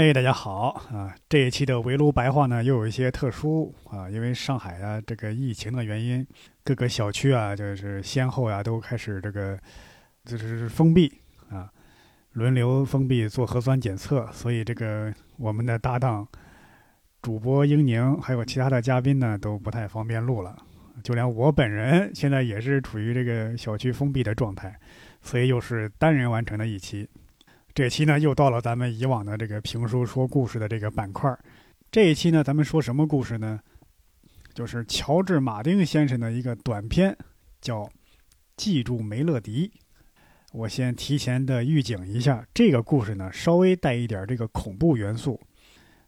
哎，大家好啊！这一期的围炉白话呢，又有一些特殊啊，因为上海啊这个疫情的原因，各个小区啊就是先后啊都开始这个就是封闭啊，轮流封闭做核酸检测，所以这个我们的搭档主播英宁还有其他的嘉宾呢都不太方便录了，就连我本人现在也是处于这个小区封闭的状态，所以又是单人完成的一期。这期呢，又到了咱们以往的这个评书说故事的这个板块这一期呢，咱们说什么故事呢？就是乔治·马丁先生的一个短篇，叫《记住梅乐迪》。我先提前的预警一下，这个故事呢，稍微带一点这个恐怖元素。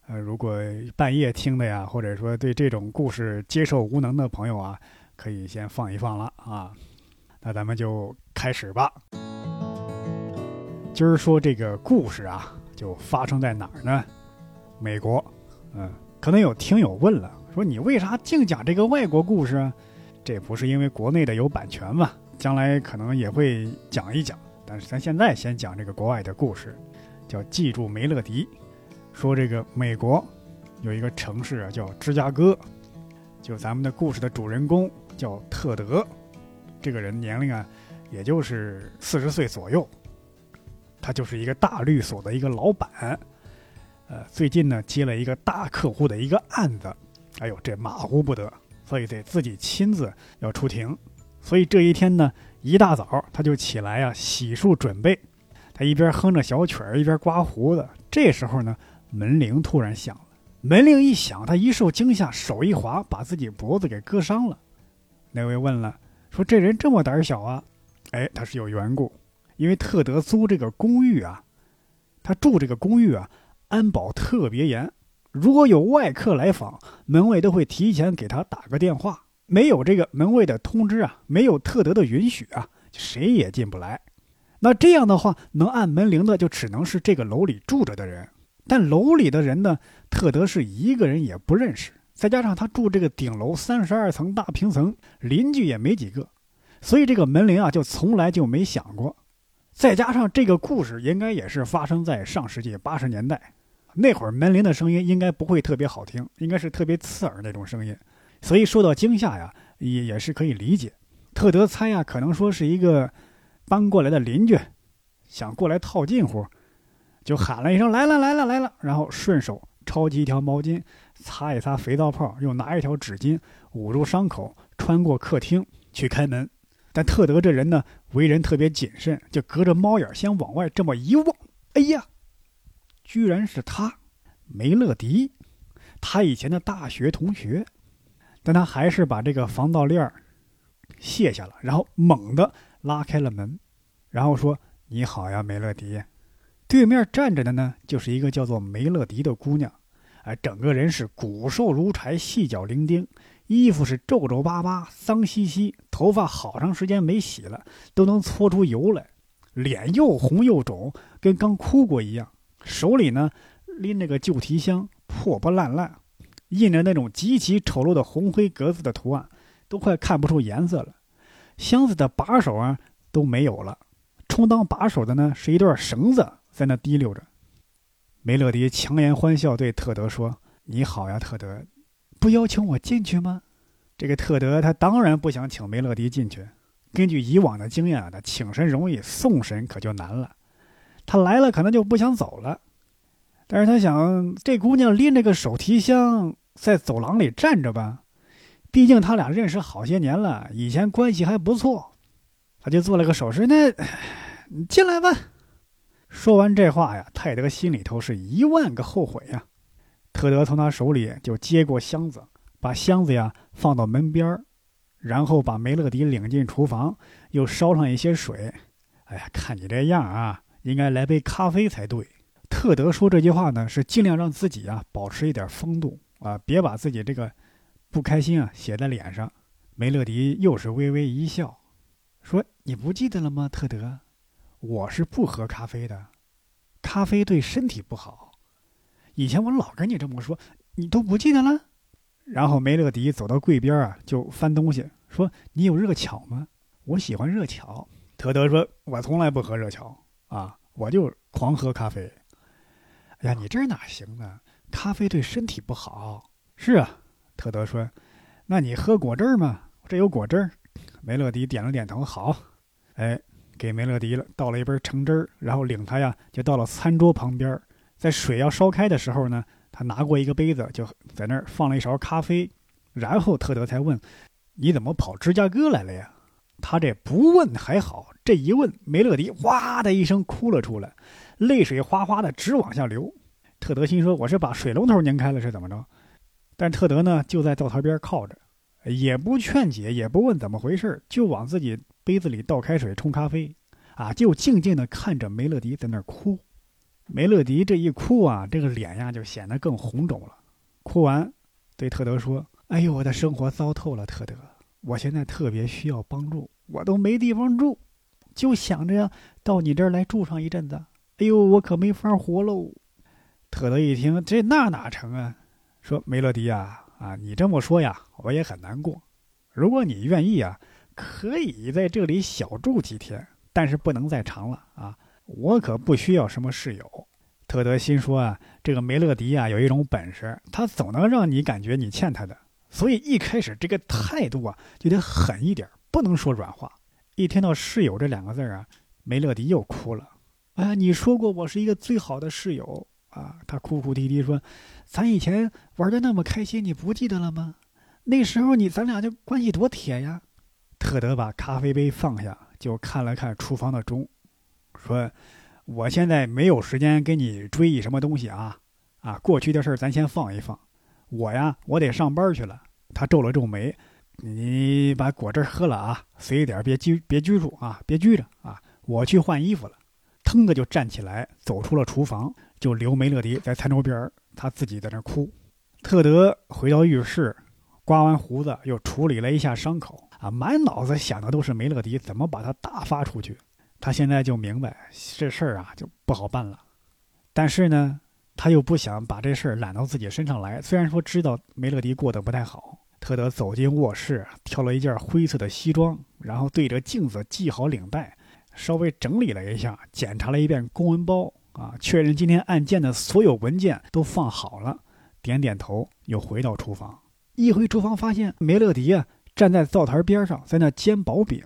呃，如果半夜听的呀，或者说对这种故事接受无能的朋友啊，可以先放一放了啊。那咱们就开始吧。今儿说这个故事啊，就发生在哪儿呢？美国。嗯，可能有听友问了，说你为啥净讲这个外国故事啊？这不是因为国内的有版权嘛？将来可能也会讲一讲。但是咱现在先讲这个国外的故事，叫记住梅乐迪。说这个美国有一个城市啊，叫芝加哥。就咱们的故事的主人公叫特德，这个人年龄啊，也就是四十岁左右。他就是一个大律所的一个老板，呃，最近呢接了一个大客户的一个案子，哎呦，这马虎不得，所以得自己亲自要出庭。所以这一天呢，一大早他就起来啊，洗漱准备。他一边哼着小曲儿，一边刮胡子。这时候呢，门铃突然响了。门铃一响，他一受惊吓，手一滑，把自己脖子给割伤了。那位问了，说这人这么胆小啊？哎，他是有缘故。因为特德租这个公寓啊，他住这个公寓啊，安保特别严。如果有外客来访，门卫都会提前给他打个电话。没有这个门卫的通知啊，没有特德的允许啊，谁也进不来。那这样的话，能按门铃的就只能是这个楼里住着的人。但楼里的人呢，特德是一个人也不认识。再加上他住这个顶楼三十二层大平层，邻居也没几个，所以这个门铃啊，就从来就没响过。再加上这个故事应该也是发生在上世纪八十年代，那会儿门铃的声音应该不会特别好听，应该是特别刺耳那种声音，所以受到惊吓呀，也也是可以理解。特德猜呀，可能说是一个搬过来的邻居，想过来套近乎，就喊了一声“来了来了来了”，然后顺手抄起一条毛巾，擦一擦肥皂泡，又拿一条纸巾捂住伤口，穿过客厅去开门。但特德这人呢，为人特别谨慎，就隔着猫眼先往外这么一望，哎呀，居然是他，梅乐迪，他以前的大学同学。但他还是把这个防盗链卸下了，然后猛地拉开了门，然后说：“你好呀，梅乐迪。”对面站着的呢，就是一个叫做梅乐迪的姑娘，哎，整个人是骨瘦如柴，细脚伶仃。衣服是皱皱巴巴、脏兮兮，头发好长时间没洗了，都能搓出油来。脸又红又肿，跟刚哭过一样。手里呢拎着个旧提箱，破破烂烂，印着那种极其丑陋的红灰格子的图案，都快看不出颜色了。箱子的把手啊都没有了，充当把手的呢是一段绳子在那滴溜着。梅乐迪强颜欢笑对特德说：“你好呀，特德。”不邀请我进去吗？这个特德他当然不想请梅勒迪进去。根据以往的经验啊，他请神容易，送神可就难了。他来了可能就不想走了，但是他想这姑娘拎着个手提箱在走廊里站着吧，毕竟他俩认识好些年了，以前关系还不错。他就做了个手势，那进来吧。说完这话呀，泰德心里头是一万个后悔呀。特德从他手里就接过箱子，把箱子呀放到门边儿，然后把梅乐迪领进厨房，又烧上一些水。哎呀，看你这样啊，应该来杯咖啡才对。特德说这句话呢，是尽量让自己啊保持一点风度啊，别把自己这个不开心啊写在脸上。梅乐迪又是微微一笑，说：“你不记得了吗，特德？我是不喝咖啡的，咖啡对身体不好。以前我老跟你这么说，你都不记得了。”然后梅乐迪走到柜边啊，就翻东西，说：“你有热巧吗？我喜欢热巧。”特德说：“我从来不喝热巧啊，我就狂喝咖啡。”哎呀，你这哪行呢？咖啡对身体不好。是啊，特德说：“那你喝果汁吗？这有果汁。”梅乐迪点了点头，好。哎，给梅乐迪了倒了一杯橙汁儿，然后领他呀就到了餐桌旁边，在水要烧开的时候呢。他拿过一个杯子，就在那儿放了一勺咖啡，然后特德才问：“你怎么跑芝加哥来了呀？”他这不问还好，这一问，梅乐迪哇的一声哭了出来，泪水哗哗的直往下流。特德心说：“我是把水龙头拧开了是怎么着？”但特德呢就在灶台边靠着，也不劝解，也不问怎么回事，就往自己杯子里倒开水冲咖啡，啊，就静静的看着梅乐迪在那儿哭。梅乐迪这一哭啊，这个脸呀就显得更红肿了。哭完，对特德说：“哎呦，我的生活糟透了，特德，我现在特别需要帮助，我都没地方住，就想着到你这儿来住上一阵子。哎呦，我可没法活喽。”特德一听，这那哪成啊？说梅乐迪呀，啊，你这么说呀，我也很难过。如果你愿意啊，可以在这里小住几天，但是不能再长了啊。我可不需要什么室友，特德心说啊，这个梅乐迪啊有一种本事，他总能让你感觉你欠他的，所以一开始这个态度啊就得狠一点，不能说软话。一听到室友这两个字啊，梅乐迪又哭了。啊，你说过我是一个最好的室友啊，他哭哭啼啼说，咱以前玩的那么开心，你不记得了吗？那时候你咱俩就关系多铁呀。特德把咖啡杯放下，就看了看厨房的钟。说，我现在没有时间跟你追忆什么东西啊，啊，过去的事儿咱先放一放。我呀，我得上班去了。他皱了皱眉，你把果汁喝了啊，随意点，别拘，别拘住啊，别拘着啊。我去换衣服了。腾的就站起来，走出了厨房，就留梅乐迪在餐桌边他自己在那哭。特德回到浴室，刮完胡子，又处理了一下伤口啊，满脑子想的都是梅乐迪怎么把他大发出去。他现在就明白这事儿啊就不好办了，但是呢，他又不想把这事儿揽到自己身上来。虽然说知道梅乐迪过得不太好，特德走进卧室，挑了一件灰色的西装，然后对着镜子系好领带，稍微整理了一下，检查了一遍公文包，啊，确认今天案件的所有文件都放好了，点点头，又回到厨房。一回厨房，发现梅乐迪啊站在灶台边上，在那煎薄饼。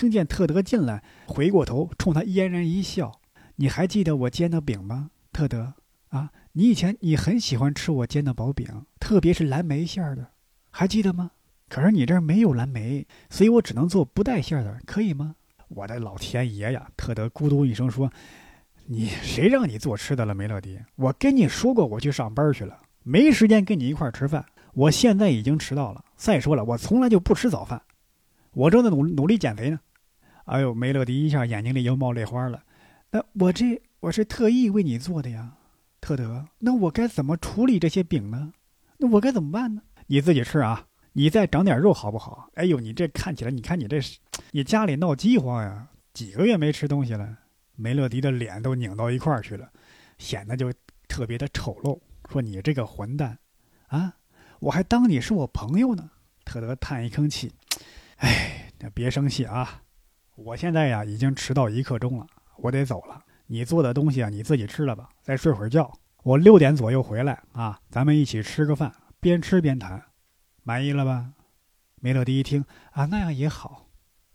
听见特德进来，回过头冲他嫣然一笑：“你还记得我煎的饼吗，特德？啊，你以前你很喜欢吃我煎的薄饼，特别是蓝莓馅儿的，还记得吗？可是你这儿没有蓝莓，所以我只能做不带馅儿的，可以吗？”我的老天爷呀！特德咕咚一声说：“你谁让你做吃的了，梅乐迪？我跟你说过，我去上班去了，没时间跟你一块儿吃饭。我现在已经迟到了。再说了，我从来就不吃早饭，我正在努努力减肥呢。”哎呦，梅乐迪一下眼睛里又冒泪花了。那我这我是特意为你做的呀，特德。那我该怎么处理这些饼呢？那我该怎么办呢？你自己吃啊，你再长点肉好不好？哎呦，你这看起来，你看你这是，你家里闹饥荒呀？几个月没吃东西了。梅乐迪的脸都拧到一块儿去了，显得就特别的丑陋。说你这个混蛋，啊，我还当你是我朋友呢。特德叹一口气，哎，那别生气啊。我现在呀，已经迟到一刻钟了，我得走了。你做的东西啊，你自己吃了吧，再睡会儿觉。我六点左右回来啊，咱们一起吃个饭，边吃边谈，满意了吧？梅乐迪一听啊，那样也好，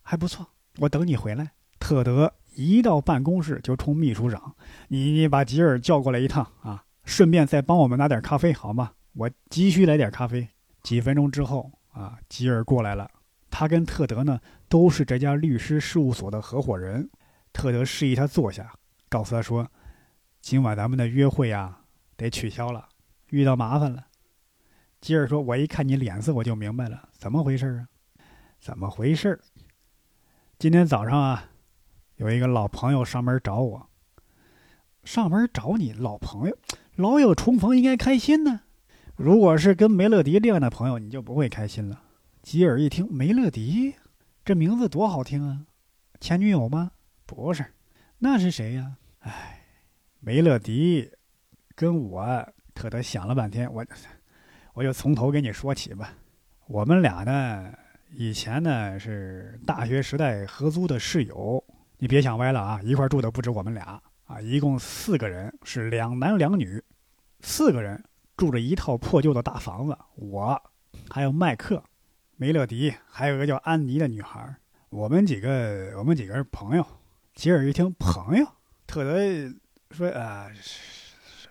还不错。我等你回来。特德一到办公室就冲秘书长：“你你把吉尔叫过来一趟啊，顺便再帮我们拿点咖啡好吗？我急需来点咖啡。”几分钟之后啊，吉尔过来了。他跟特德呢都是这家律师事务所的合伙人。特德示意他坐下，告诉他说：“今晚咱们的约会呀得取消了，遇到麻烦了。”吉尔说：“我一看你脸色，我就明白了，怎么回事啊？怎么回事？今天早上啊，有一个老朋友上门找我。上门找你，老朋友，老友重逢应该开心呢。如果是跟梅乐迪这样的朋友，你就不会开心了。吉尔一听梅乐迪，这名字多好听啊！前女友吗？不是，那是谁呀？哎，梅乐迪跟我特得想了半天，我我就从头给你说起吧。我们俩呢，以前呢是大学时代合租的室友，你别想歪了啊！一块住的不止我们俩啊，一共四个人，是两男两女，四个人。住着一套破旧的大房子，我还有麦克、梅乐迪，还有个叫安妮的女孩。我们几个，我们几个是朋友。吉尔一听朋友，特得说啊，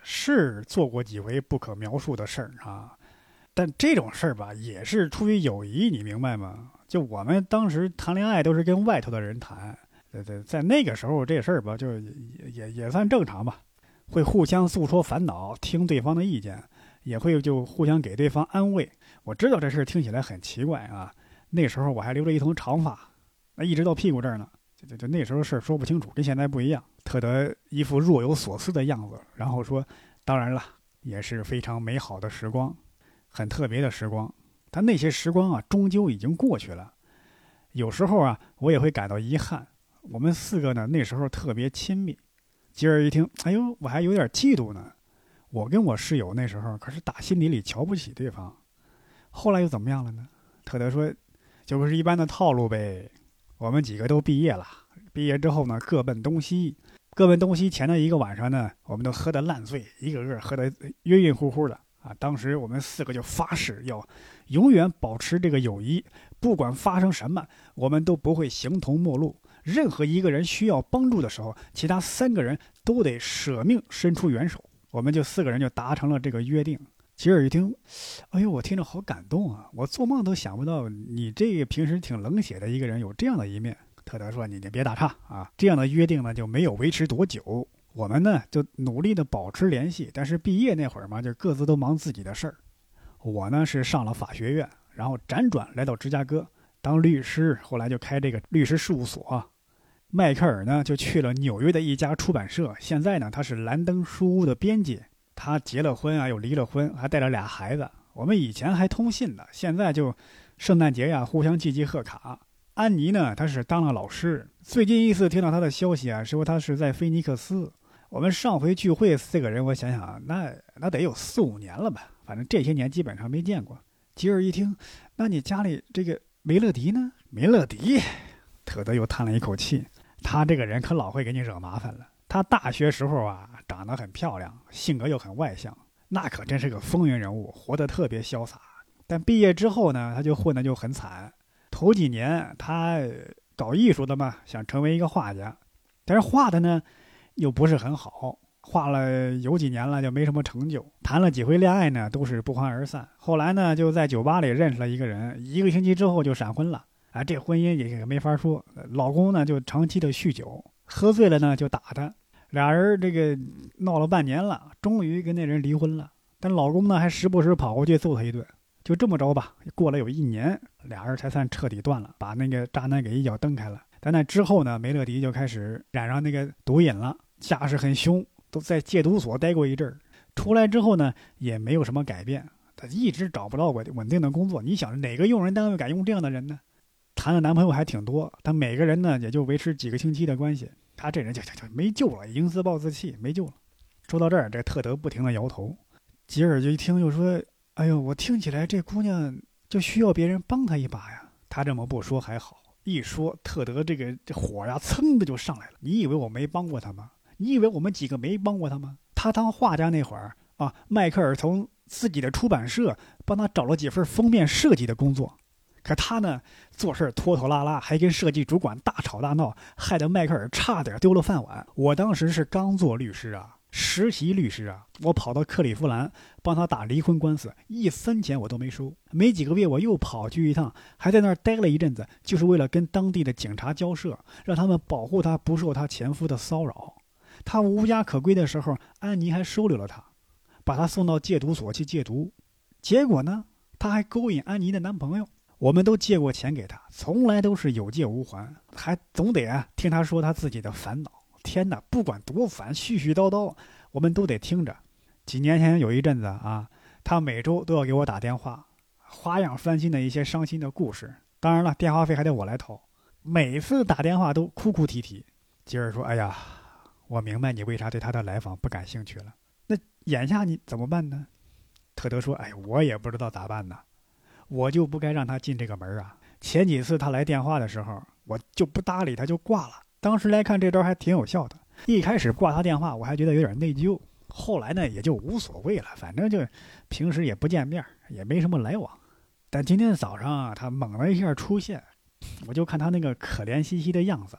是做过几回不可描述的事儿啊。但这种事儿吧，也是出于友谊，你明白吗？就我们当时谈恋爱都是跟外头的人谈，对对，在那个时候这事儿吧，就也也也算正常吧，会互相诉说烦恼，听对方的意见。也会就互相给对方安慰。我知道这事儿听起来很奇怪啊，那时候我还留着一头长发，那一直到屁股这儿呢。就就就那时候事儿说不清楚，跟现在不一样。特得一副若有所思的样子，然后说：“当然了，也是非常美好的时光，很特别的时光。但那些时光啊，终究已经过去了。有时候啊，我也会感到遗憾。我们四个呢，那时候特别亲密。吉儿一听，哎呦，我还有点嫉妒呢。”我跟我室友那时候可是打心底里瞧不起对方，后来又怎么样了呢？特德说，就不是一般的套路呗。我们几个都毕业了，毕业之后呢，各奔东西。各奔东西前的一个晚上呢，我们都喝得烂醉，一个个喝得晕晕乎乎的啊。当时我们四个就发誓要永远保持这个友谊，不管发生什么，我们都不会形同陌路。任何一个人需要帮助的时候，其他三个人都得舍命伸出援手。我们就四个人就达成了这个约定。吉尔一听，哎呦，我听着好感动啊！我做梦都想不到你这个平时挺冷血的一个人有这样的一面。特德说：“你你别打岔啊！这样的约定呢就没有维持多久。我们呢就努力的保持联系，但是毕业那会儿嘛，就各自都忙自己的事儿。我呢是上了法学院，然后辗转来到芝加哥当律师，后来就开这个律师事务所。”迈克尔呢，就去了纽约的一家出版社。现在呢，他是兰登书屋的编辑。他结了婚啊，又离了婚，还带了俩孩子。我们以前还通信呢，现在就圣诞节呀，互相寄寄贺卡。安妮呢，她是当了老师。最近一次听到她的消息啊，说她是在菲尼克斯。我们上回聚会四个人，我想想，那那得有四五年了吧？反正这些年基本上没见过。吉尔一听，那你家里这个梅乐迪呢？梅乐迪，特德又叹了一口气。他这个人可老会给你惹麻烦了。他大学时候啊，长得很漂亮，性格又很外向，那可真是个风云人物，活得特别潇洒。但毕业之后呢，他就混得就很惨。头几年他搞艺术的嘛，想成为一个画家，但是画的呢又不是很好，画了有几年了就没什么成就。谈了几回恋爱呢，都是不欢而散。后来呢，就在酒吧里认识了一个人，一个星期之后就闪婚了。啊，这婚姻也没法说。老公呢就长期的酗酒，喝醉了呢就打他。俩人这个闹了半年了，终于跟那人离婚了。但老公呢还时不时跑过去揍他一顿。就这么着吧，过了有一年，俩人才算彻底断了，把那个渣男给一脚蹬开了。但那之后呢，梅乐迪就开始染上那个毒瘾了，架势很凶，都在戒毒所待过一阵儿。出来之后呢，也没有什么改变，他一直找不到稳稳定的工作。你想，哪个用人单位敢用这样的人呢？谈的男朋友还挺多，但每个人呢也就维持几个星期的关系。他这人就就就没救了，已经自暴自弃，没救了。说到这儿，这特德不停的摇头。吉尔就一听，就说：“哎呦，我听起来这姑娘就需要别人帮她一把呀。”他这么不说还好，一说，特德这个这火呀，噌的就上来了。你以为我没帮过他吗？你以为我们几个没帮过他吗？他当画家那会儿啊，迈克尔从自己的出版社帮他找了几份封面设计的工作。可他呢，做事拖拖拉拉，还跟设计主管大吵大闹，害得迈克尔差点丢了饭碗。我当时是刚做律师啊，实习律师啊，我跑到克利夫兰帮他打离婚官司，一分钱我都没收。没几个月，我又跑去一趟，还在那儿待了一阵子，就是为了跟当地的警察交涉，让他们保护他不受他前夫的骚扰。他无家可归的时候，安妮还收留了他，把他送到戒毒所去戒毒。结果呢，他还勾引安妮的男朋友。我们都借过钱给他，从来都是有借无还，还总得啊听他说他自己的烦恼。天哪，不管多烦，絮絮叨叨，我们都得听着。几年前有一阵子啊，他每周都要给我打电话，花样翻新的一些伤心的故事。当然了，电话费还得我来掏。每次打电话都哭哭啼啼。吉尔说：“哎呀，我明白你为啥对他的来访不感兴趣了。那眼下你怎么办呢？”特德说：“哎，我也不知道咋办呢。我就不该让他进这个门啊。前几次他来电话的时候，我就不搭理他，就挂了。当时来看这招还挺有效的。一开始挂他电话，我还觉得有点内疚。后来呢，也就无所谓了，反正就平时也不见面，也没什么来往。但今天早上啊，他猛的一下出现，我就看他那个可怜兮兮的样子，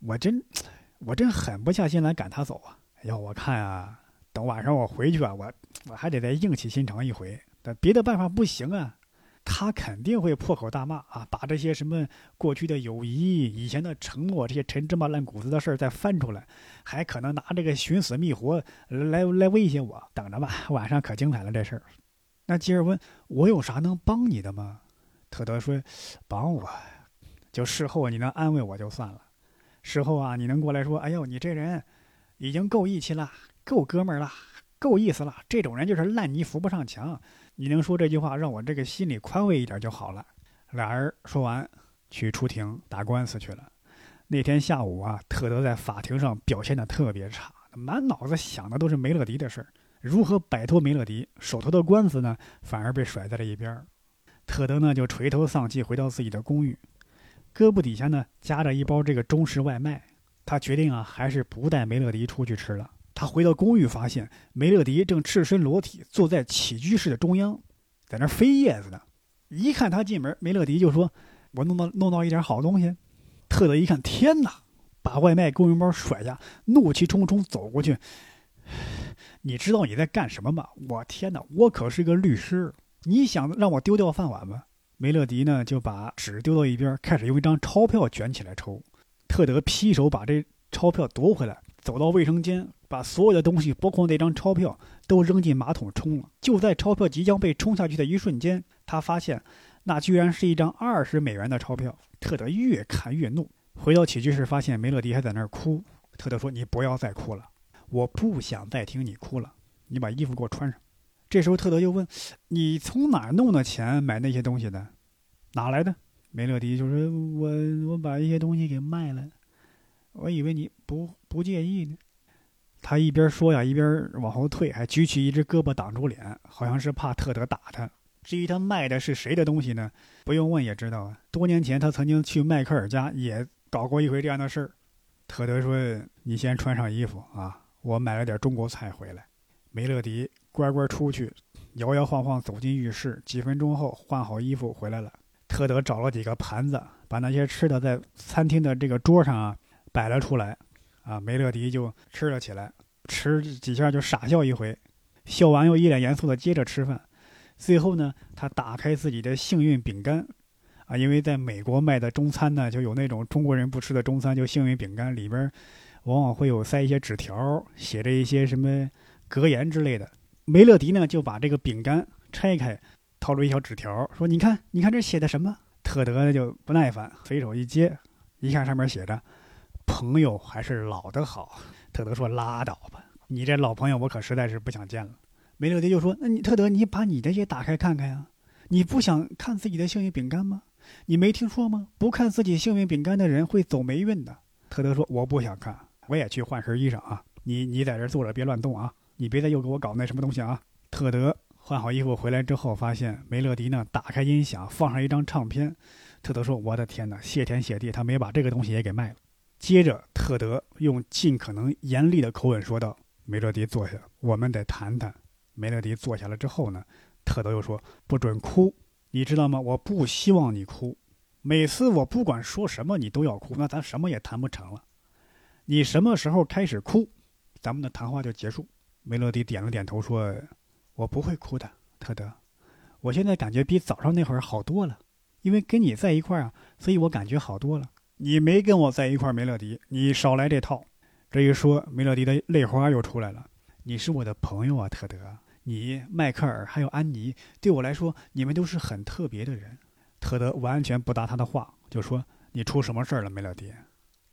我真，我真狠不下心来赶他走啊。要我看啊，等晚上我回去啊，我我还得再硬起心肠一回。但别的办法不行啊。”他肯定会破口大骂啊，把这些什么过去的友谊、以前的承诺这些陈芝麻烂谷子的事儿再翻出来，还可能拿这个寻死觅活来来威胁我。等着吧，晚上可精彩了这事儿。那吉尔问我有啥能帮你的吗？特德说：“帮我，就事后你能安慰我就算了。事后啊，你能过来说，哎呦，你这人已经够义气了，够哥们儿了，够意思了。这种人就是烂泥扶不上墙。”你能说这句话，让我这个心里宽慰一点就好了。俩人说完，去出庭打官司去了。那天下午啊，特德在法庭上表现的特别差，满脑子想的都是梅乐迪的事儿，如何摆脱梅乐迪。手头的官司呢，反而被甩在了一边。特德呢，就垂头丧气回到自己的公寓，胳膊底下呢夹着一包这个中式外卖。他决定啊，还是不带梅乐迪出去吃了。他回到公寓，发现梅乐迪正赤身裸体坐在起居室的中央，在那飞叶子呢。一看他进门，梅乐迪就说：“我弄到弄到一点好东西。”特德一看，天哪！把外卖公文包甩下，怒气冲冲走过去：“你知道你在干什么吗？我天哪！我可是个律师，你想让我丢掉饭碗吗？”梅乐迪呢，就把纸丢到一边，开始用一张钞票卷起来抽。特德劈手把这钞票夺回来，走到卫生间。把所有的东西，包括那张钞票，都扔进马桶冲了。就在钞票即将被冲下去的一瞬间，他发现那居然是一张二十美元的钞票。特德越看越怒，回到起居室，发现梅乐迪还在那儿哭。特德说：“你不要再哭了，我不想再听你哭了。你把衣服给我穿上。”这时候，特德又问：“你从哪弄的钱买那些东西的？哪来的？”梅乐迪就说：“我我把一些东西给卖了。我以为你不不介意呢。”他一边说呀，一边往后退，还举起一只胳膊挡住脸，好像是怕特德打他。至于他卖的是谁的东西呢？不用问也知道啊。多年前他曾经去迈克尔家也搞过一回这样的事儿。特德说：“你先穿上衣服啊，我买了点中国菜回来。”梅乐迪乖乖出去，摇摇晃晃走进浴室。几分钟后换好衣服回来了。特德找了几个盘子，把那些吃的在餐厅的这个桌上啊摆了出来。啊，梅乐迪就吃了起来，吃几下就傻笑一回，笑完又一脸严肃的接着吃饭。最后呢，他打开自己的幸运饼干，啊，因为在美国卖的中餐呢，就有那种中国人不吃的中餐，就幸运饼干，里边往往会有塞一些纸条，写着一些什么格言之类的。梅乐迪呢，就把这个饼干拆开，掏出一小纸条，说：“你看，你看这写的什么？”特德就不耐烦，随手一接，一看上面写着。朋友还是老的好，特德说：“拉倒吧，你这老朋友我可实在是不想见了。”梅乐迪就说：“那你特德，你把你的也打开看看呀，你不想看自己的幸运饼干吗？你没听说吗？不看自己幸运饼干的人会走霉运的。”特德说：“我不想看，我也去换身衣裳啊。你你在这坐着别乱动啊，你别再又给我搞那什么东西啊。”特德换好衣服回来之后，发现梅乐迪呢打开音响放上一张唱片。特德说：“我的天哪，谢天谢地，他没把这个东西也给卖了。”接着，特德用尽可能严厉的口吻说道：“梅乐迪，坐下，我们得谈谈。”梅乐迪坐下了之后呢，特德又说：“不准哭，你知道吗？我不希望你哭。每次我不管说什么，你都要哭，那咱什么也谈不成了。你什么时候开始哭，咱们的谈话就结束。”梅乐迪点了点头，说：“我不会哭的，特德。我现在感觉比早上那会儿好多了，因为跟你在一块儿啊，所以我感觉好多了。”你没跟我在一块，梅乐迪，你少来这套。这一说，梅乐迪的泪花又出来了。你是我的朋友啊，特德。你、迈克尔还有安妮，对我来说，你们都是很特别的人。特德完全不答他的话，就说：“你出什么事儿了，梅乐迪？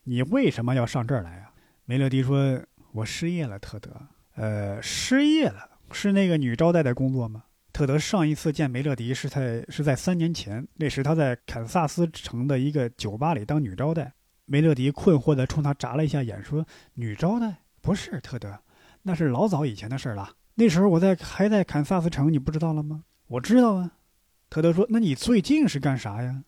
你为什么要上这儿来啊？”梅乐迪说：“我失业了，特德。呃，失业了，是那个女招待的工作吗？”特德上一次见梅乐迪是在是在三年前，那时他在堪萨斯城的一个酒吧里当女招待。梅乐迪困惑地冲他眨了一下眼，说：“女招待不是特德，那是老早以前的事了。那时候我在还在堪萨斯城，你不知道了吗？”“我知道啊。”特德说：“那你最近是干啥呀？”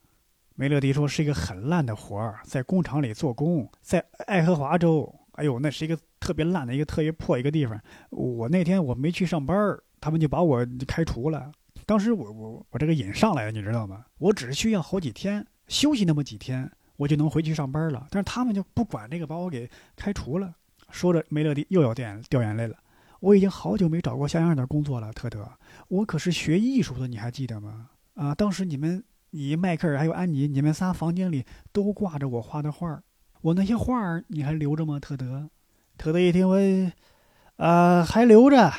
梅乐迪说：“是一个很烂的活儿，在工厂里做工，在爱荷华州。哎呦，那是一个特别烂的一个特别破一个地方。我那天我没去上班儿。”他们就把我开除了。当时我我我这个瘾上来了，你知道吗？我只需要好几天休息那么几天，我就能回去上班了。但是他们就不管这个，把我给开除了。说着，梅乐迪又要掉掉眼泪了。我已经好久没找过像样的工作了，特德。我可是学艺术的，你还记得吗？啊，当时你们，你迈克尔还有安妮，你们仨房间里都挂着我画的画。我那些画儿你还留着吗，特德？特德一听，我，啊，还留着。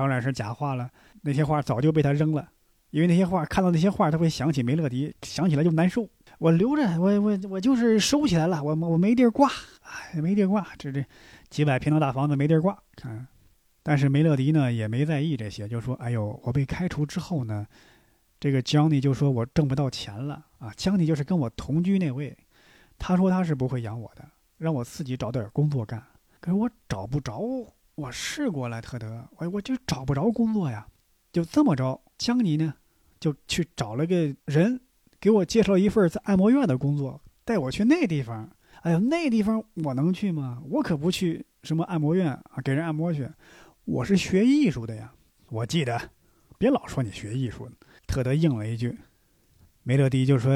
当然是假画了，那些画早就被他扔了，因为那些画看到那些画，他会想起梅乐迪，想起来就难受。我留着，我我我就是收起来了，我我没地儿挂，哎，没地儿挂，这这几百平的大房子没地儿挂。看，但是梅乐迪呢也没在意这些，就说：“哎呦，我被开除之后呢，这个 Johnny 就说我挣不到钱了啊。Johnny 就是跟我同居那位，他说他是不会养我的，让我自己找点工作干，可是我找不着。”我试过了，特德，我我就找不着工作呀，就这么着，江尼呢，就去找了个人，给我介绍一份在按摩院的工作，带我去那地方。哎呀，那地方我能去吗？我可不去什么按摩院啊，给人按摩去。我是学艺术的呀。我记得，别老说你学艺术。特德应了一句，梅乐迪就说，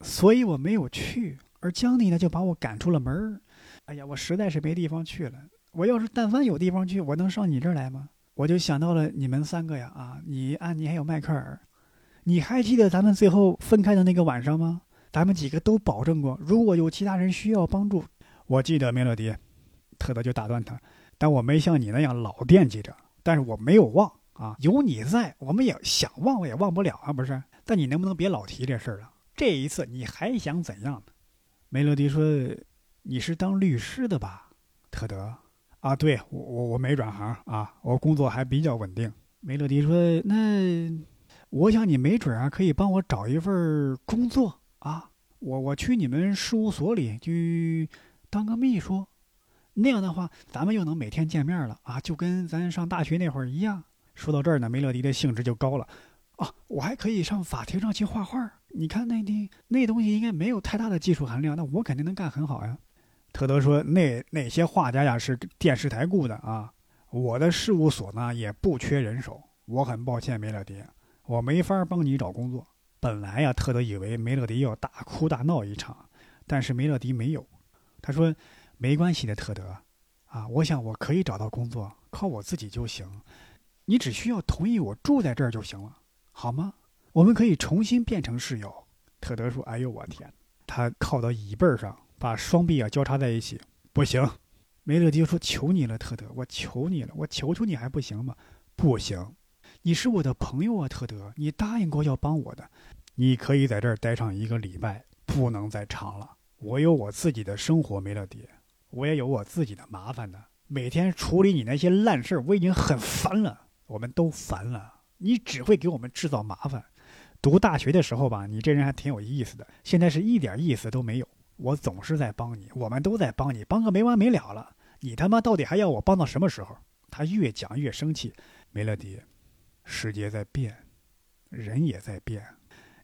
所以我没有去，而江尼呢就把我赶出了门哎呀，我实在是没地方去了。我要是但凡有地方去，我能上你这儿来吗？我就想到了你们三个呀，啊，你、安妮还有迈克尔，你还记得咱们最后分开的那个晚上吗？咱们几个都保证过，如果有其他人需要帮助，我记得梅洛迪，特德就打断他，但我没像你那样老惦记着，但是我没有忘啊，有你在，我们也想忘，我也忘不了啊，不是？但你能不能别老提这事儿了？这一次你还想怎样呢？梅洛迪说：“你是当律师的吧，特德？”啊，对我我我没转行啊，我工作还比较稳定。梅乐迪说：“那我想你没准啊，可以帮我找一份工作啊，我我去你们事务所里去当个秘书，那样的话咱们又能每天见面了啊，就跟咱上大学那会儿一样。”说到这儿呢，梅乐迪的兴致就高了啊，我还可以上法庭上去画画。你看那那那东西应该没有太大的技术含量，那我肯定能干很好呀。特德说：“那那些画家呀，是电视台雇的啊。我的事务所呢，也不缺人手。我很抱歉，梅乐迪，我没法帮你找工作。本来呀，特德以为梅乐迪要大哭大闹一场，但是梅乐迪没有。他说：‘没关系的，特德，啊，我想我可以找到工作，靠我自己就行。你只需要同意我住在这儿就行了，好吗？我们可以重新变成室友。’特德说：‘哎呦，我天！’他靠到椅背上。”把双臂啊交叉在一起，不行。梅乐迪说：“求你了，特德，我求你了，我求求你还不行吗？不行，你是我的朋友啊，特德，你答应过要帮我的。你可以在这儿待上一个礼拜，不能再长了。我有我自己的生活，梅乐迪，我也有我自己的麻烦的。每天处理你那些烂事儿，我已经很烦了。我们都烦了，你只会给我们制造麻烦。读大学的时候吧，你这人还挺有意思的，现在是一点意思都没有。”我总是在帮你，我们都在帮你，帮个没完没了了。你他妈到底还要我帮到什么时候？他越讲越生气。梅乐迪，世界在变，人也在变，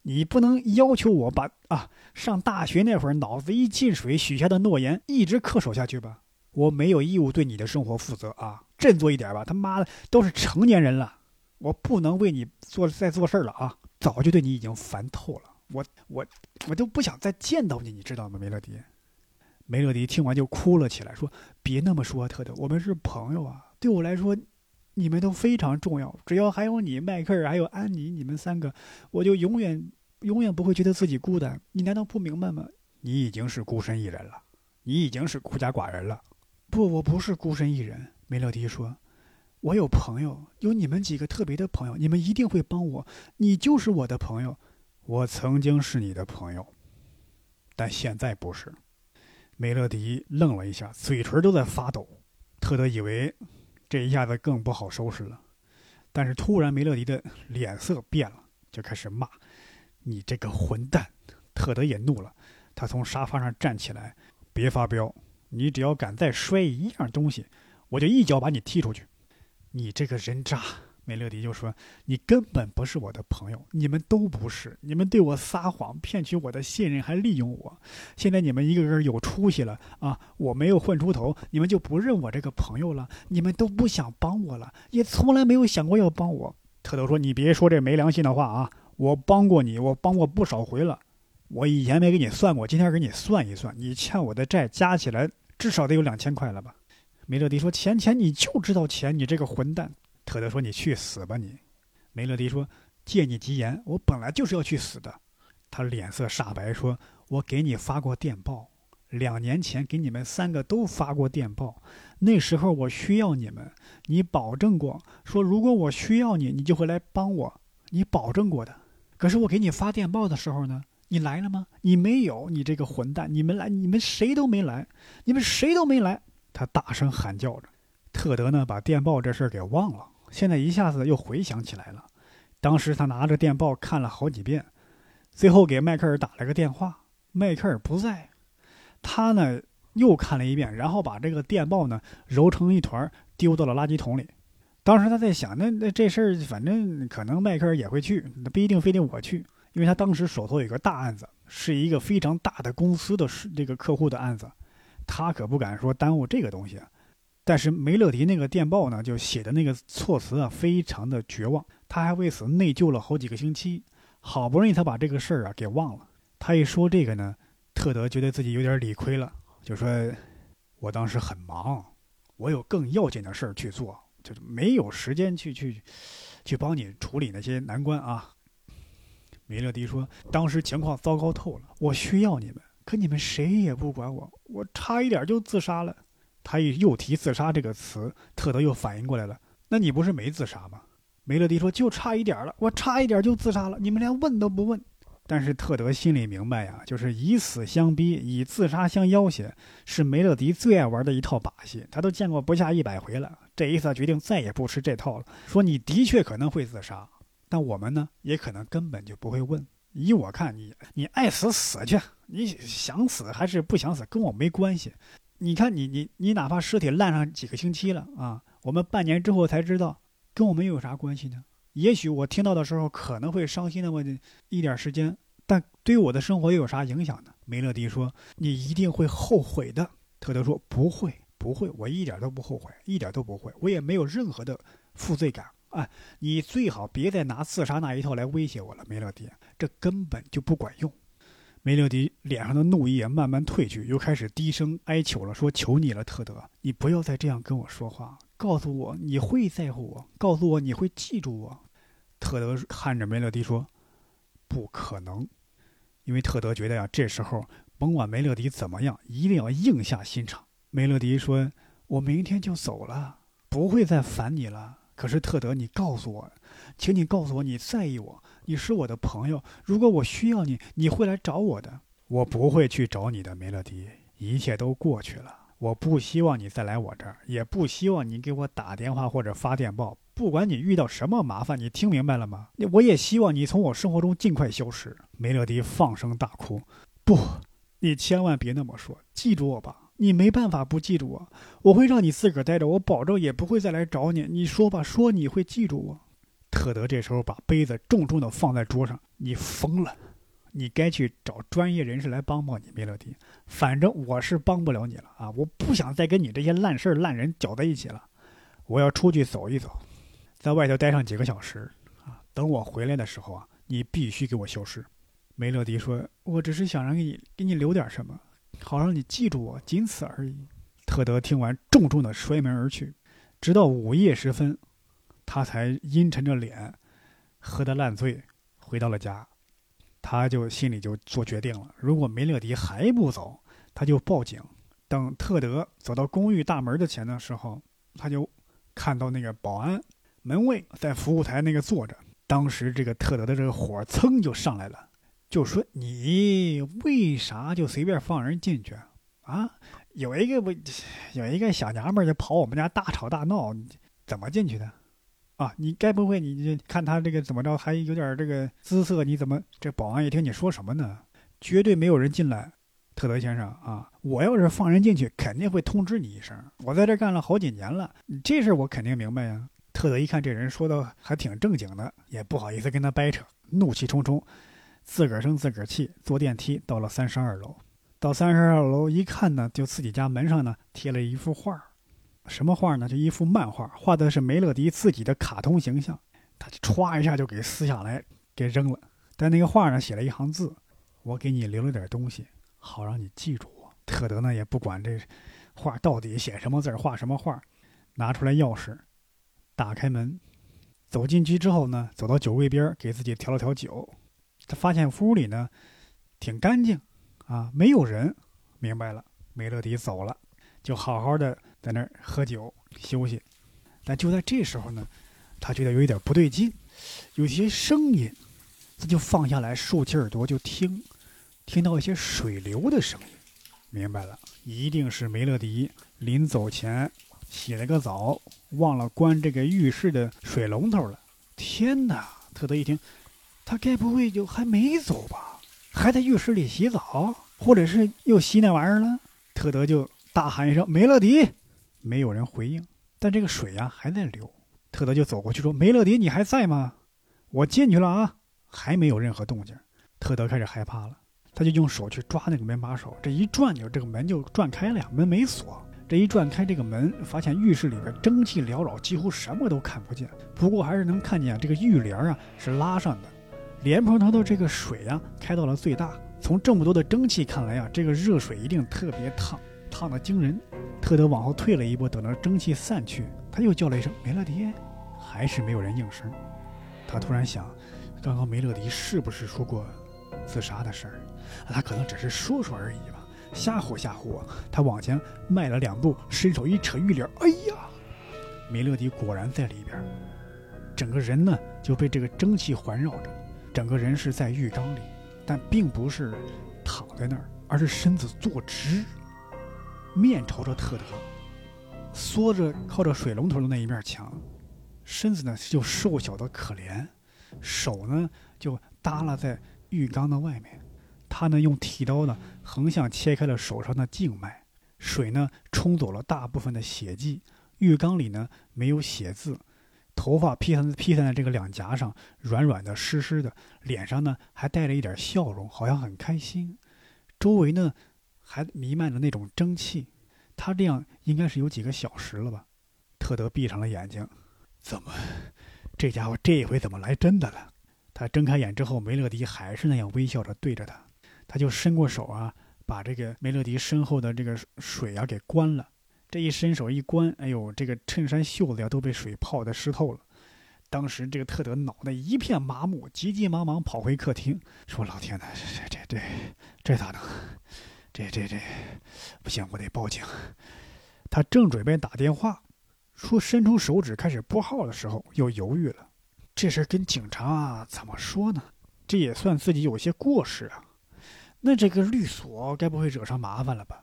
你不能要求我把啊上大学那会儿脑子一进水许下的诺言一直恪守下去吧？我没有义务对你的生活负责啊！振作一点吧，他妈的都是成年人了，我不能为你做再做事了啊！早就对你已经烦透了。我我我都不想再见到你，你知道吗，梅乐迪？梅乐迪听完就哭了起来，说：“别那么说，特特，我们是朋友啊！对我来说，你们都非常重要。只要还有你，迈克尔还有安妮，你们三个，我就永远永远不会觉得自己孤单。你难道不明白吗？你已经是孤身一人了，你已经是孤家寡人了。不，我不是孤身一人。”梅乐迪说：“我有朋友，有你们几个特别的朋友，你们一定会帮我。你就是我的朋友。”我曾经是你的朋友，但现在不是。梅乐迪愣了一下，嘴唇都在发抖。特德以为这一下子更不好收拾了。但是突然梅乐迪的脸色变了，就开始骂：“你这个混蛋！”特德也怒了，他从沙发上站起来：“别发飙！你只要敢再摔一样东西，我就一脚把你踢出去！你这个人渣！”梅乐迪就说：“你根本不是我的朋友，你们都不是。你们对我撒谎，骗取我的信任，还利用我。现在你们一个个有出息了啊！我没有混出头，你们就不认我这个朋友了。你们都不想帮我了，也从来没有想过要帮我。”特德说：“你别说这没良心的话啊！我帮过你，我帮过不少回了。我以前没给你算过，今天给你算一算，你欠我的债加起来至少得有两千块了吧？”梅乐迪说：“钱钱，你就知道钱，你这个混蛋！”特德说：“你去死吧你！”梅乐迪说：“借你吉言，我本来就是要去死的。”他脸色煞白，说：“我给你发过电报，两年前给你们三个都发过电报。那时候我需要你们，你保证过，说如果我需要你，你就会来帮我，你保证过的。可是我给你发电报的时候呢，你来了吗？你没有，你这个混蛋！你们来，你们谁都没来，你们谁都没来！”他大声喊叫着。特德呢，把电报这事儿给忘了。现在一下子又回想起来了，当时他拿着电报看了好几遍，最后给迈克尔打了个电话，迈克尔不在，他呢又看了一遍，然后把这个电报呢揉成一团丢到了垃圾桶里。当时他在想，那那这事儿反正可能迈克尔也会去，那不一定非得我去，因为他当时手头有个大案子，是一个非常大的公司的这个客户的案子，他可不敢说耽误这个东西。但是梅勒迪那个电报呢，就写的那个措辞啊，非常的绝望。他还为此内疚了好几个星期，好不容易他把这个事儿啊给忘了。他一说这个呢，特德觉得自己有点理亏了，就说：“我当时很忙，我有更要紧的事儿去做，就是没有时间去去去帮你处理那些难关啊。”梅勒迪说：“当时情况糟糕透了，我需要你们，可你们谁也不管我，我差一点就自杀了。”他一又提自杀这个词，特德又反应过来了。那你不是没自杀吗？梅勒迪说：“就差一点了，我差一点就自杀了，你们连问都不问。”但是特德心里明白呀，就是以死相逼，以自杀相要挟，是梅勒迪最爱玩的一套把戏。他都见过不下一百回了，这一次他决定再也不吃这套了。说你的确可能会自杀，但我们呢，也可能根本就不会问。依我看，你你爱死死去，你想死还是不想死，跟我没关系。你看，你你你，哪怕尸体烂上几个星期了啊，我们半年之后才知道，跟我们又有啥关系呢？也许我听到的时候可能会伤心那么一点时间，但对我的生活又有啥影响呢？梅乐迪说：“你一定会后悔的。”特德说：“不会，不会，我一点都不后悔，一点都不会，我也没有任何的负罪感。哎，你最好别再拿自杀那一套来威胁我了，梅乐迪，这根本就不管用。”梅乐迪脸上的怒意也慢慢褪去，又开始低声哀求了，说：“求你了，特德，你不要再这样跟我说话。告诉我你会在乎我，告诉我你会记住我。”特德看着梅乐迪说：“不可能。”因为特德觉得呀，这时候甭管梅乐迪怎么样，一定要硬下心肠。梅乐迪说：“我明天就走了，不会再烦你了。可是特德，你告诉我，请你告诉我你在意我。”你是我的朋友，如果我需要你，你会来找我的。我不会去找你的，梅乐迪。一切都过去了，我不希望你再来我这儿，也不希望你给我打电话或者发电报。不管你遇到什么麻烦，你听明白了吗？我也希望你从我生活中尽快消失。梅乐迪放声大哭。不，你千万别那么说。记住我吧，你没办法不记住我。我会让你自个儿待着，我保证也不会再来找你。你说吧，说你会记住我。特德这时候把杯子重重的放在桌上。你疯了！你该去找专业人士来帮帮你，梅勒迪。反正我是帮不了你了啊！我不想再跟你这些烂事儿、烂人搅在一起了。我要出去走一走，在外头待上几个小时啊！等我回来的时候啊，你必须给我消失。梅乐迪说：“我只是想让你给你留点什么，好让你记住我，仅此而已。”特德听完，重重的摔门而去。直到午夜时分。他才阴沉着脸，喝得烂醉，回到了家。他就心里就做决定了：如果梅乐迪还不走，他就报警。等特德走到公寓大门的前的时候，他就看到那个保安门卫在服务台那个坐着。当时这个特德的这个火噌就上来了，就说：“你为啥就随便放人进去啊？有一个不有一个小娘们就跑我们家大吵大闹，怎么进去的？”啊，你该不会你这看他这个怎么着，还有点这个姿色？你怎么这保安一听你说什么呢？绝对没有人进来，特德先生啊！我要是放人进去，肯定会通知你一声。我在这干了好几年了，这事我肯定明白呀。特德一看这人说的还挺正经的，也不好意思跟他掰扯，怒气冲冲，自个儿生自个儿气，坐电梯到了三十二楼。到三十二楼一看呢，就自己家门上呢贴了一幅画什么画呢？就一幅漫画，画的是梅乐迪自己的卡通形象。他就歘一下就给撕下来，给扔了。但那个画上写了一行字：“我给你留了点东西，好让你记住我。”特德呢也不管这画到底写什么字画什么画，拿出来钥匙，打开门，走进去之后呢，走到酒柜边给自己调了调酒。他发现屋里呢挺干净啊，没有人。明白了，梅乐迪走了，就好好的。在那儿喝酒休息，但就在这时候呢，他觉得有一点不对劲，有些声音，他就放下来，竖起耳朵就听，听到一些水流的声音，明白了，一定是梅乐迪临走前洗了个澡，忘了关这个浴室的水龙头了。天哪！特德一听，他该不会就还没走吧？还在浴室里洗澡，或者是又洗那玩意儿了？特德就大喊一声：“梅乐迪！”没有人回应，但这个水呀还在流。特德就走过去说：“梅乐迪，你还在吗？我进去了啊，还没有任何动静。”特德开始害怕了，他就用手去抓那个门把手，这一转就这个门就转开了呀，门没锁。这一转开这个门，发现浴室里边蒸汽缭绕，几乎什么都看不见。不过还是能看见这个浴帘啊是拉上的，莲蓬头的这个水呀开到了最大。从这么多的蒸汽看来呀，这个热水一定特别烫，烫的惊人。特德往后退了一步，等着蒸汽散去，他又叫了一声“梅乐迪”，还是没有人应声。他突然想，刚刚梅乐迪是不是说过自杀的事儿？他可能只是说说而已吧，吓唬吓唬我。他往前迈了两步，伸手一扯浴帘，哎呀，梅乐迪果然在里边，整个人呢就被这个蒸汽环绕着，整个人是在浴缸里，但并不是躺在那儿，而是身子坐直。面朝着特德，缩着靠着水龙头的那一面墙，身子呢就瘦小的可怜，手呢就耷拉在浴缸的外面。他呢用剃刀呢横向切开了手上的静脉，水呢冲走了大部分的血迹。浴缸里呢没有血渍，头发披散披散在这个两颊上，软软的湿湿的，脸上呢还带着一点笑容，好像很开心。周围呢。还弥漫着那种蒸汽，他这样应该是有几个小时了吧？特德闭上了眼睛，怎么，这家伙这一回怎么来真的了？他睁开眼之后，梅乐迪还是那样微笑着对着他，他就伸过手啊，把这个梅乐迪身后的这个水啊给关了。这一伸手一关，哎呦，这个衬衫袖子呀都被水泡的湿透了。当时这个特德脑袋一片麻木，急急忙忙跑回客厅，说：“老天呐，这这这这咋弄？”这这这，不行，我得报警。他正准备打电话，说伸出手指开始拨号的时候，又犹豫了。这事跟警察怎么说呢？这也算自己有些过失啊。那这个律所该不会惹上麻烦了吧？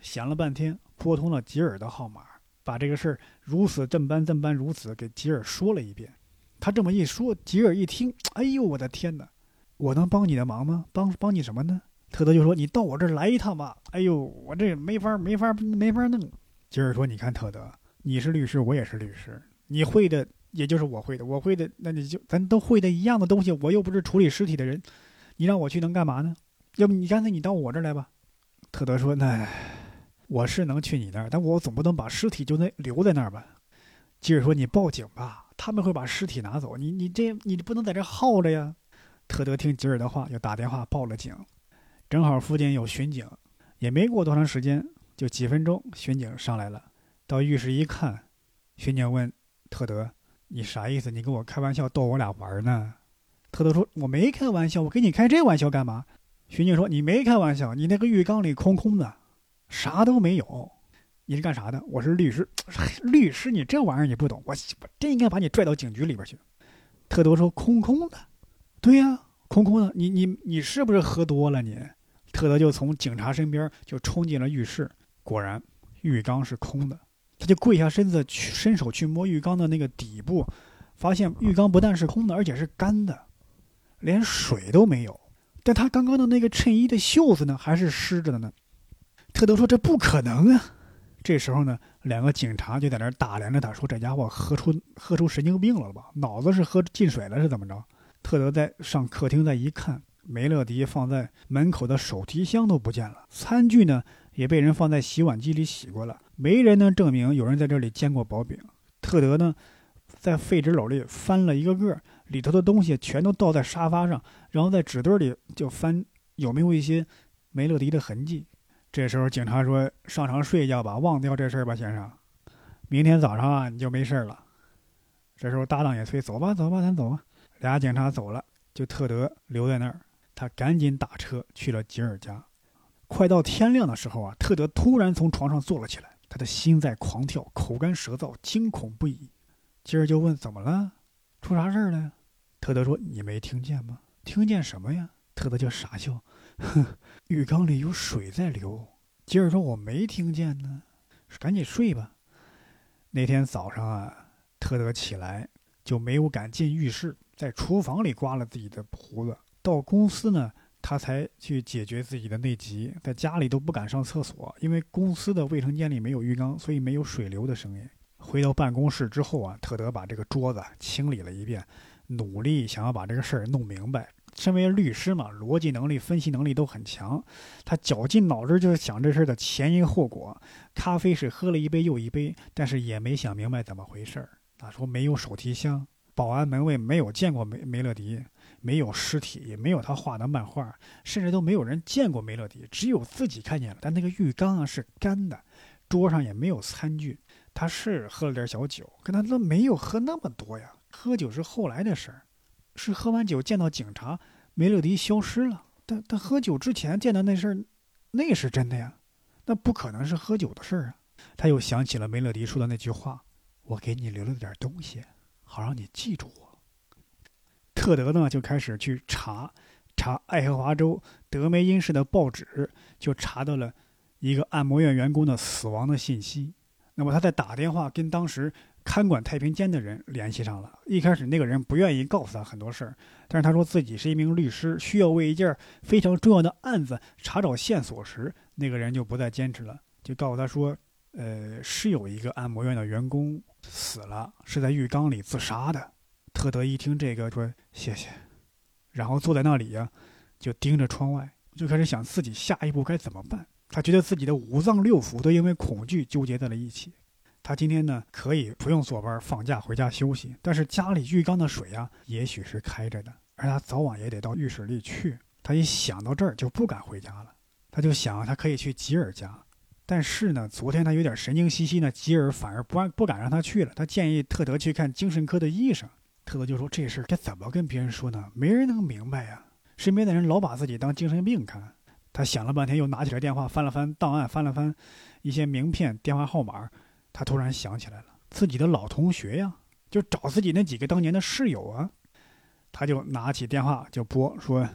想了半天，拨通了吉尔的号码，把这个事儿如此这般这般如此给吉尔说了一遍。他这么一说，吉尔一听，哎呦，我的天哪！我能帮你的忙吗？帮帮你什么呢？特德就说：“你到我这儿来一趟吧。”哎呦，我这没法没法没法弄。吉尔说：“你看，特德，你是律师，我也是律师，你会的也就是我会的，我会的那你就咱都会的一样的东西。我又不是处理尸体的人，你让我去能干嘛呢？要不你干脆你到我这儿来吧。”特德说：“那我是能去你那儿，但我总不能把尸体就那留在那儿吧？”吉尔说：“你报警吧，他们会把尸体拿走。你你这你不能在这耗着呀。”特德听吉尔的话，就打电话报了警。正好附近有巡警，也没过多长时间，就几分钟，巡警上来了。到浴室一看，巡警问特德：“你啥意思？你跟我开玩笑，逗我俩玩呢？”特德说：“我没开玩笑，我跟你开这玩笑干嘛？”巡警说：“你没开玩笑，你那个浴缸里空空的，啥都没有。你是干啥的？我是律师。律师，你这玩意儿你不懂，我我真应该把你拽到警局里边去。”特德说：“空空的，对呀，空空的。你你你是不是喝多了？你？”特德就从警察身边就冲进了浴室，果然浴缸是空的。他就跪下身子去伸手去摸浴缸的那个底部，发现浴缸不但是空的，而且是干的，连水都没有。但他刚刚的那个衬衣的袖子呢，还是湿着的呢。特德说：“这不可能啊！”这时候呢，两个警察就在那打量着他，说：“这家伙喝出喝出神经病了吧？脑子是喝进水了是怎么着？”特德在上客厅再一看，梅乐迪放在门口的手提箱都不见了，餐具呢也被人放在洗碗机里洗过了，没人能证明有人在这里煎过薄饼。特德呢，在废纸篓里翻了一个个，里头的东西全都倒在沙发上，然后在纸堆里就翻有没有一些梅乐迪的痕迹。这时候警察说：“上床睡一觉吧，忘掉这事儿吧，先生。明天早上啊，你就没事了。”这时候搭档也催：“走吧，走吧，咱走吧。”俩警察走了，就特德留在那儿。他赶紧打车去了吉尔家。快到天亮的时候啊，特德突然从床上坐了起来，他的心在狂跳，口干舌燥，惊恐不已。吉尔就问：“怎么了？出啥事儿了？”特德说：“你没听见吗？听见什么呀？”特德就傻笑。哼，浴缸里有水在流。吉尔说：“我没听见呢，赶紧睡吧。”那天早上啊，特德起来就没有敢进浴室，在厨房里刮了自己的胡子。到公司呢，他才去解决自己的内急。在家里都不敢上厕所，因为公司的卫生间里没有浴缸，所以没有水流的声音。回到办公室之后啊，特德把这个桌子清理了一遍，努力想要把这个事儿弄明白。身为律师嘛，逻辑能力、分析能力都很强。他绞尽脑汁就是想这事儿的前因后果。咖啡是喝了一杯又一杯，但是也没想明白怎么回事儿。他说没有手提箱，保安门卫没有见过梅梅乐迪，没有尸体，也没有他画的漫画，甚至都没有人见过梅乐迪，只有自己看见了。但那个浴缸啊是干的，桌上也没有餐具。他是喝了点小酒，可他都没有喝那么多呀。喝酒是后来的事儿。是喝完酒见到警察，梅乐迪消失了。但但喝酒之前见到那事儿，那是真的呀，那不可能是喝酒的事儿啊。他又想起了梅乐迪说的那句话：“我给你留了点东西，好让你记住我。”特德呢就开始去查，查爱荷华州德梅因市的报纸，就查到了一个按摩院员工的死亡的信息。那么他在打电话跟当时。看管太平间的人联系上了，一开始那个人不愿意告诉他很多事儿，但是他说自己是一名律师，需要为一件非常重要的案子查找线索时，那个人就不再坚持了，就告诉他说，呃，是有一个按摩院的员工死了，是在浴缸里自杀的。特德一听这个说谢谢，然后坐在那里呀，就盯着窗外，就开始想自己下一步该怎么办。他觉得自己的五脏六腑都因为恐惧纠结在了一起。他今天呢可以不用坐班，放假回家休息。但是家里浴缸的水啊，也许是开着的，而他早晚也得到浴室里去。他一想到这儿就不敢回家了。他就想他可以去吉尔家，但是呢，昨天他有点神经兮兮呢，吉尔反而不不敢让他去了。他建议特德去看精神科的医生。特德就说这事儿该怎么跟别人说呢？没人能明白呀。身边的人老把自己当精神病看。他想了半天，又拿起了电话，翻了翻档案，翻了翻一些名片、电话号码。他突然想起来了，自己的老同学呀，就找自己那几个当年的室友啊。他就拿起电话就拨，说：“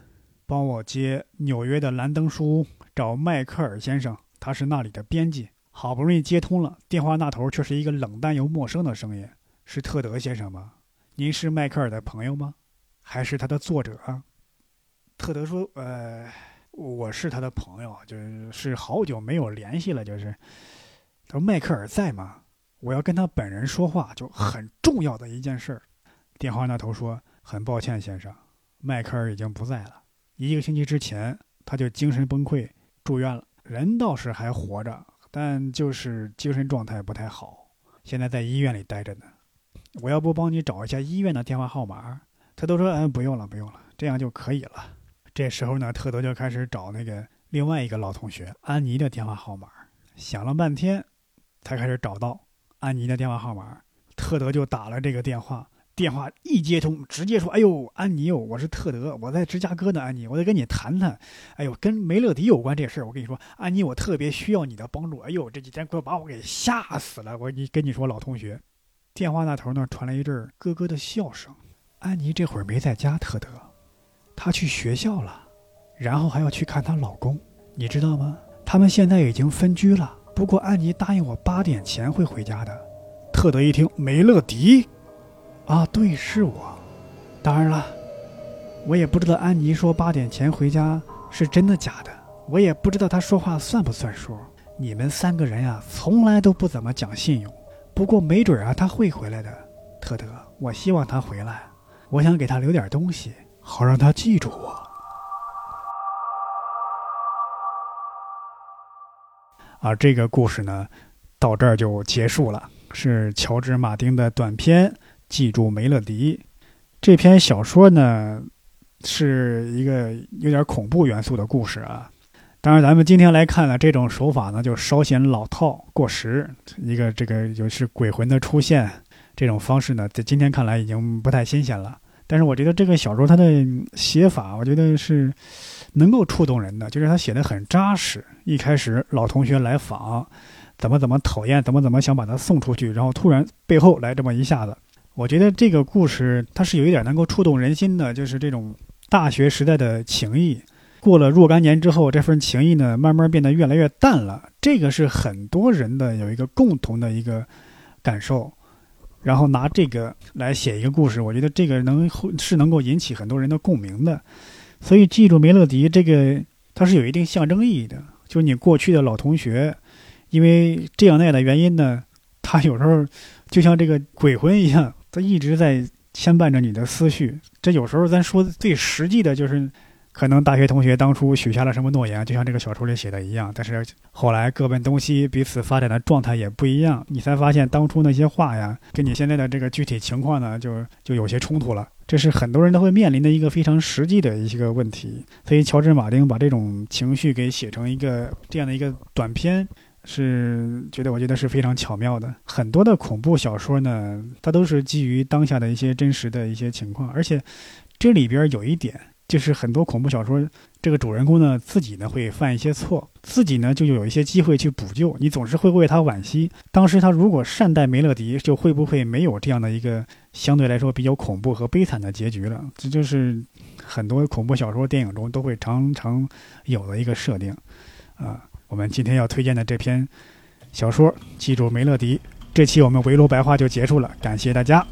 帮我接纽约的兰登书屋，找迈克尔先生，他是那里的编辑。”好不容易接通了，电话那头却是一个冷淡又陌生的声音：“是特德先生吗？您是迈克尔的朋友吗？还是他的作者？”啊？”特德说：“呃，我是他的朋友，就是是好久没有联系了，就是。”他说：“迈克尔在吗？我要跟他本人说话，就很重要的一件事儿。”电话那头说：“很抱歉，先生，迈克尔已经不在了。一个星期之前，他就精神崩溃住院了。人倒是还活着，但就是精神状态不太好，现在在医院里待着呢。我要不帮你找一下医院的电话号码？”他都说：“嗯，不用了，不用了，这样就可以了。”这时候呢，特德就开始找那个另外一个老同学安妮的电话号码，想了半天。才开始找到安妮的电话号码，特德就打了这个电话。电话一接通，直接说：“哎呦，安妮哟，我是特德，我在芝加哥呢，安妮，我得跟你谈谈。哎呦，跟梅乐迪有关这事儿，我跟你说，安妮，我特别需要你的帮助。哎呦，这几天快把我给吓死了。我你跟你说，老同学，电话那头呢传来一阵咯咯的笑声。安妮这会儿没在家，特德，她去学校了，然后还要去看她老公，你知道吗？他们现在已经分居了。”不过安妮答应我八点前会回家的。特德一听梅乐迪，啊，对，是我。当然了，我也不知道安妮说八点前回家是真的假的，我也不知道她说话算不算数。你们三个人呀，从来都不怎么讲信用。不过没准啊，他会回来的，特德。我希望他回来，我想给他留点东西，好让他记住我。啊这个故事呢，到这儿就结束了，是乔治·马丁的短篇《记住梅勒迪》。这篇小说呢，是一个有点恐怖元素的故事啊。当然，咱们今天来看呢，这种手法呢就稍显老套、过时。一个这个就是鬼魂的出现，这种方式呢，在今天看来已经不太新鲜了。但是我觉得这个小说它的写法，我觉得是能够触动人的，就是他写的很扎实。一开始老同学来访，怎么怎么讨厌，怎么怎么想把他送出去，然后突然背后来这么一下子，我觉得这个故事它是有一点能够触动人心的，就是这种大学时代的情谊。过了若干年之后，这份情谊呢，慢慢变得越来越淡了。这个是很多人的有一个共同的一个感受。然后拿这个来写一个故事，我觉得这个能是能够引起很多人的共鸣的。所以记住梅乐迪这个，它是有一定象征意义的。就你过去的老同学，因为这样那样的原因呢，他有时候就像这个鬼魂一样，他一直在牵绊着你的思绪。这有时候咱说最实际的就是。可能大学同学当初许下了什么诺言，就像这个小说里写的一样，但是后来各奔东西，彼此发展的状态也不一样，你才发现当初那些话呀，跟你现在的这个具体情况呢，就就有些冲突了。这是很多人都会面临的一个非常实际的一个问题。所以乔治·马丁把这种情绪给写成一个这样的一个短篇，是觉得我觉得是非常巧妙的。很多的恐怖小说呢，它都是基于当下的一些真实的一些情况，而且这里边有一点。就是很多恐怖小说，这个主人公呢自己呢会犯一些错，自己呢就有一些机会去补救，你总是会为他惋惜。当时他如果善待梅乐迪，就会不会没有这样的一个相对来说比较恐怖和悲惨的结局了？这就是很多恐怖小说电影中都会常常有的一个设定。啊，我们今天要推荐的这篇小说，记住梅乐迪。这期我们围炉白话就结束了，感谢大家。